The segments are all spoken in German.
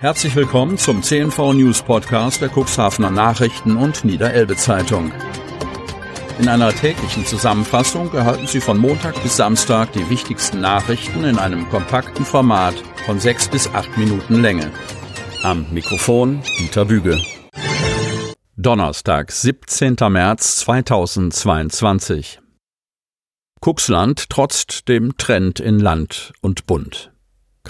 Herzlich willkommen zum CNV News Podcast der Cuxhavener Nachrichten und Niederelbe Zeitung. In einer täglichen Zusammenfassung erhalten Sie von Montag bis Samstag die wichtigsten Nachrichten in einem kompakten Format von sechs bis acht Minuten Länge. Am Mikrofon Dieter Büge. Donnerstag, 17. März 2022. Cuxland trotzt dem Trend in Land und Bund.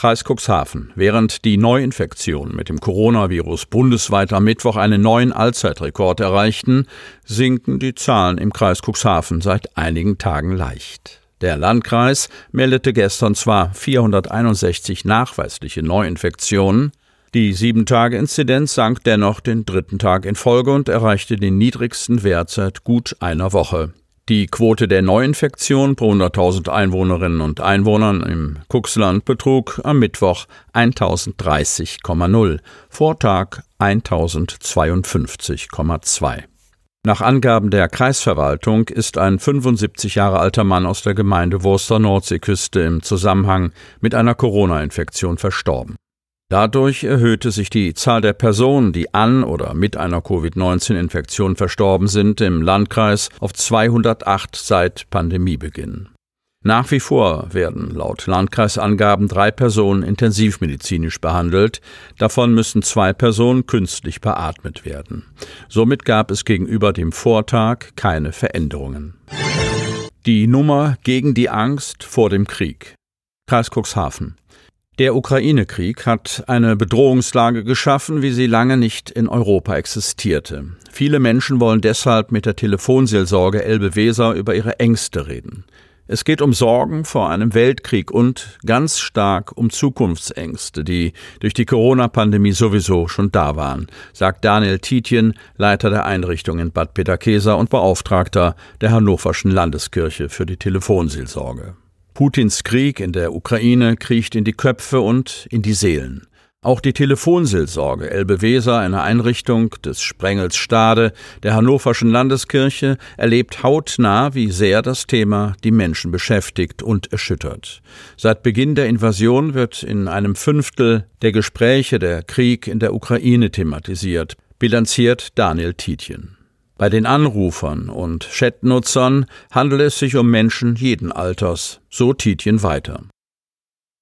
Kreis Cuxhaven. Während die Neuinfektionen mit dem Coronavirus bundesweit am Mittwoch einen neuen Allzeitrekord erreichten, sinken die Zahlen im Kreis Cuxhaven seit einigen Tagen leicht. Der Landkreis meldete gestern zwar 461 nachweisliche Neuinfektionen, die Sieben-Tage-Inzidenz sank dennoch den dritten Tag in Folge und erreichte den niedrigsten Wert seit gut einer Woche. Die Quote der Neuinfektion pro 100.000 Einwohnerinnen und Einwohnern im Cuxland betrug am Mittwoch 1030,0, Vortag 1052,2. Nach Angaben der Kreisverwaltung ist ein 75 Jahre alter Mann aus der Gemeinde Wurster Nordseeküste im Zusammenhang mit einer Corona-Infektion verstorben. Dadurch erhöhte sich die Zahl der Personen, die an oder mit einer Covid-19-Infektion verstorben sind, im Landkreis auf 208 seit Pandemiebeginn. Nach wie vor werden laut Landkreisangaben drei Personen intensivmedizinisch behandelt, davon müssen zwei Personen künstlich beatmet werden. Somit gab es gegenüber dem Vortag keine Veränderungen. Die Nummer gegen die Angst vor dem Krieg. Kreis Cuxhaven. Der Ukraine-Krieg hat eine Bedrohungslage geschaffen, wie sie lange nicht in Europa existierte. Viele Menschen wollen deshalb mit der Telefonseelsorge Elbe Weser über ihre Ängste reden. Es geht um Sorgen vor einem Weltkrieg und ganz stark um Zukunftsängste, die durch die Corona-Pandemie sowieso schon da waren, sagt Daniel Tietjen, Leiter der Einrichtung in Bad Peterkesa und Beauftragter der Hannoverschen Landeskirche für die Telefonseelsorge. Putins Krieg in der Ukraine kriecht in die Köpfe und in die Seelen. Auch die Telefonseelsorge Elbe Weser, eine Einrichtung des Sprengels Stade der Hannoverschen Landeskirche, erlebt hautnah, wie sehr das Thema die Menschen beschäftigt und erschüttert. Seit Beginn der Invasion wird in einem Fünftel der Gespräche der Krieg in der Ukraine thematisiert, bilanziert Daniel Tietjen. Bei den Anrufern und Chatnutzern handelt es sich um Menschen jeden Alters, so Tietjen weiter.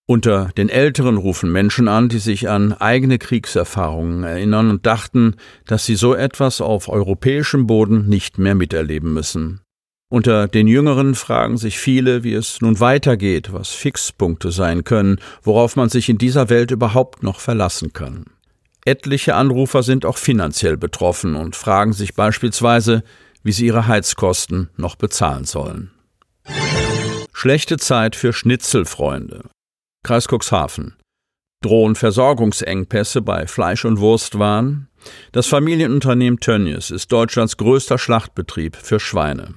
Unter den Älteren rufen Menschen an, die sich an eigene Kriegserfahrungen erinnern und dachten, dass sie so etwas auf europäischem Boden nicht mehr miterleben müssen. Unter den Jüngeren fragen sich viele, wie es nun weitergeht, was Fixpunkte sein können, worauf man sich in dieser Welt überhaupt noch verlassen kann. Etliche Anrufer sind auch finanziell betroffen und fragen sich beispielsweise, wie sie ihre Heizkosten noch bezahlen sollen. Schlechte Zeit für Schnitzelfreunde. Kreis Cuxhaven. Drohen Versorgungsengpässe bei Fleisch- und Wurstwaren? Das Familienunternehmen Tönnies ist Deutschlands größter Schlachtbetrieb für Schweine.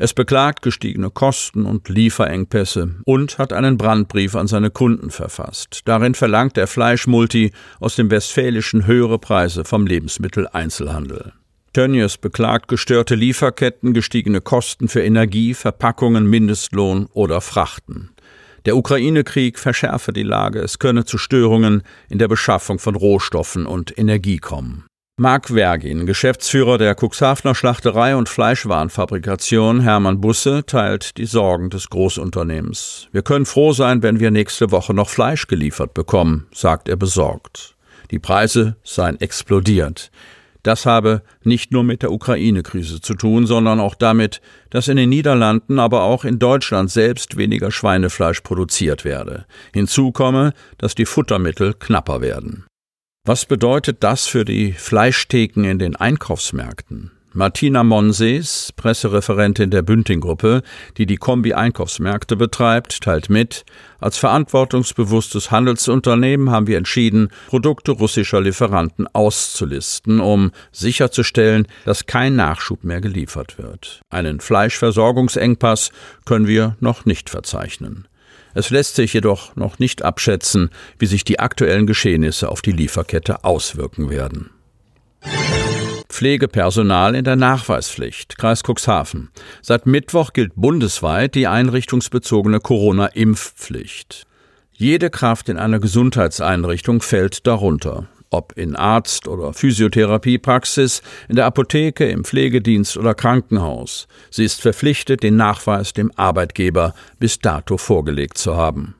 Es beklagt gestiegene Kosten und Lieferengpässe und hat einen Brandbrief an seine Kunden verfasst. Darin verlangt der Fleischmulti aus dem Westfälischen höhere Preise vom Lebensmitteleinzelhandel. Tönnies beklagt gestörte Lieferketten, gestiegene Kosten für Energie, Verpackungen, Mindestlohn oder Frachten. Der Ukraine-Krieg verschärfe die Lage, es könne zu Störungen in der Beschaffung von Rohstoffen und Energie kommen. Marc Vergin, Geschäftsführer der Cuxhavener Schlachterei und Fleischwarenfabrikation Hermann Busse, teilt die Sorgen des Großunternehmens. Wir können froh sein, wenn wir nächste Woche noch Fleisch geliefert bekommen, sagt er besorgt. Die Preise seien explodiert. Das habe nicht nur mit der Ukraine-Krise zu tun, sondern auch damit, dass in den Niederlanden, aber auch in Deutschland selbst weniger Schweinefleisch produziert werde. Hinzu komme, dass die Futtermittel knapper werden. Was bedeutet das für die Fleischtheken in den Einkaufsmärkten? Martina Monsees, Pressereferentin der Bünding-Gruppe, die die Kombi-Einkaufsmärkte betreibt, teilt mit, als verantwortungsbewusstes Handelsunternehmen haben wir entschieden, Produkte russischer Lieferanten auszulisten, um sicherzustellen, dass kein Nachschub mehr geliefert wird. Einen Fleischversorgungsengpass können wir noch nicht verzeichnen. Es lässt sich jedoch noch nicht abschätzen, wie sich die aktuellen Geschehnisse auf die Lieferkette auswirken werden. Pflegepersonal in der Nachweispflicht. Kreis Cuxhaven. Seit Mittwoch gilt bundesweit die einrichtungsbezogene Corona-Impfpflicht. Jede Kraft in einer Gesundheitseinrichtung fällt darunter. Ob in Arzt- oder Physiotherapiepraxis, in der Apotheke, im Pflegedienst oder Krankenhaus. Sie ist verpflichtet, den Nachweis dem Arbeitgeber bis dato vorgelegt zu haben.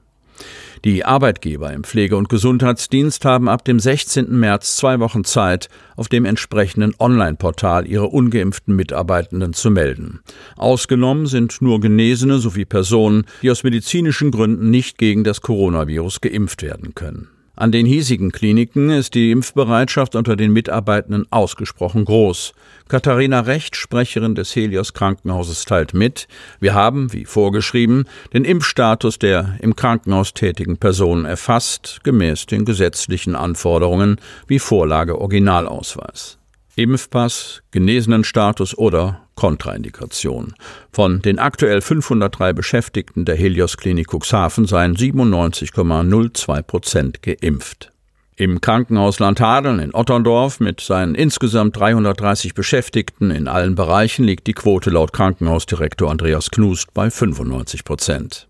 Die Arbeitgeber im Pflege- und Gesundheitsdienst haben ab dem 16. März zwei Wochen Zeit, auf dem entsprechenden Online-Portal ihre ungeimpften Mitarbeitenden zu melden. Ausgenommen sind nur Genesene sowie Personen, die aus medizinischen Gründen nicht gegen das Coronavirus geimpft werden können. An den hiesigen Kliniken ist die Impfbereitschaft unter den Mitarbeitenden ausgesprochen groß. Katharina Recht, Sprecherin des Helios Krankenhauses, teilt mit, wir haben, wie vorgeschrieben, den Impfstatus der im Krankenhaus tätigen Personen erfasst, gemäß den gesetzlichen Anforderungen wie Vorlage Originalausweis. Impfpass, Genesenenstatus oder Kontraindikation. Von den aktuell 503 Beschäftigten der Helios Klinik Cuxhaven seien 97,02 Prozent geimpft. Im Krankenhaus Landhadeln in Otterndorf mit seinen insgesamt 330 Beschäftigten in allen Bereichen liegt die Quote laut Krankenhausdirektor Andreas Knust bei 95 Prozent.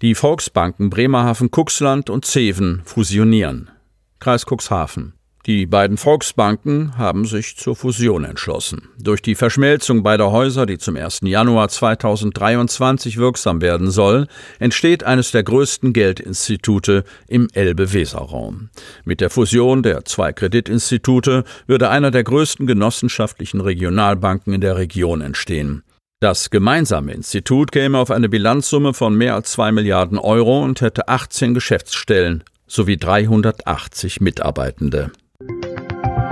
Die Volksbanken Bremerhaven, Cuxland und Zeven fusionieren. Kreis Cuxhaven. Die beiden Volksbanken haben sich zur Fusion entschlossen. Durch die Verschmelzung beider Häuser, die zum 1. Januar 2023 wirksam werden soll, entsteht eines der größten Geldinstitute im Elbe-Weser-Raum. Mit der Fusion der zwei Kreditinstitute würde einer der größten genossenschaftlichen Regionalbanken in der Region entstehen. Das gemeinsame Institut käme auf eine Bilanzsumme von mehr als zwei Milliarden Euro und hätte 18 Geschäftsstellen sowie 380 Mitarbeitende.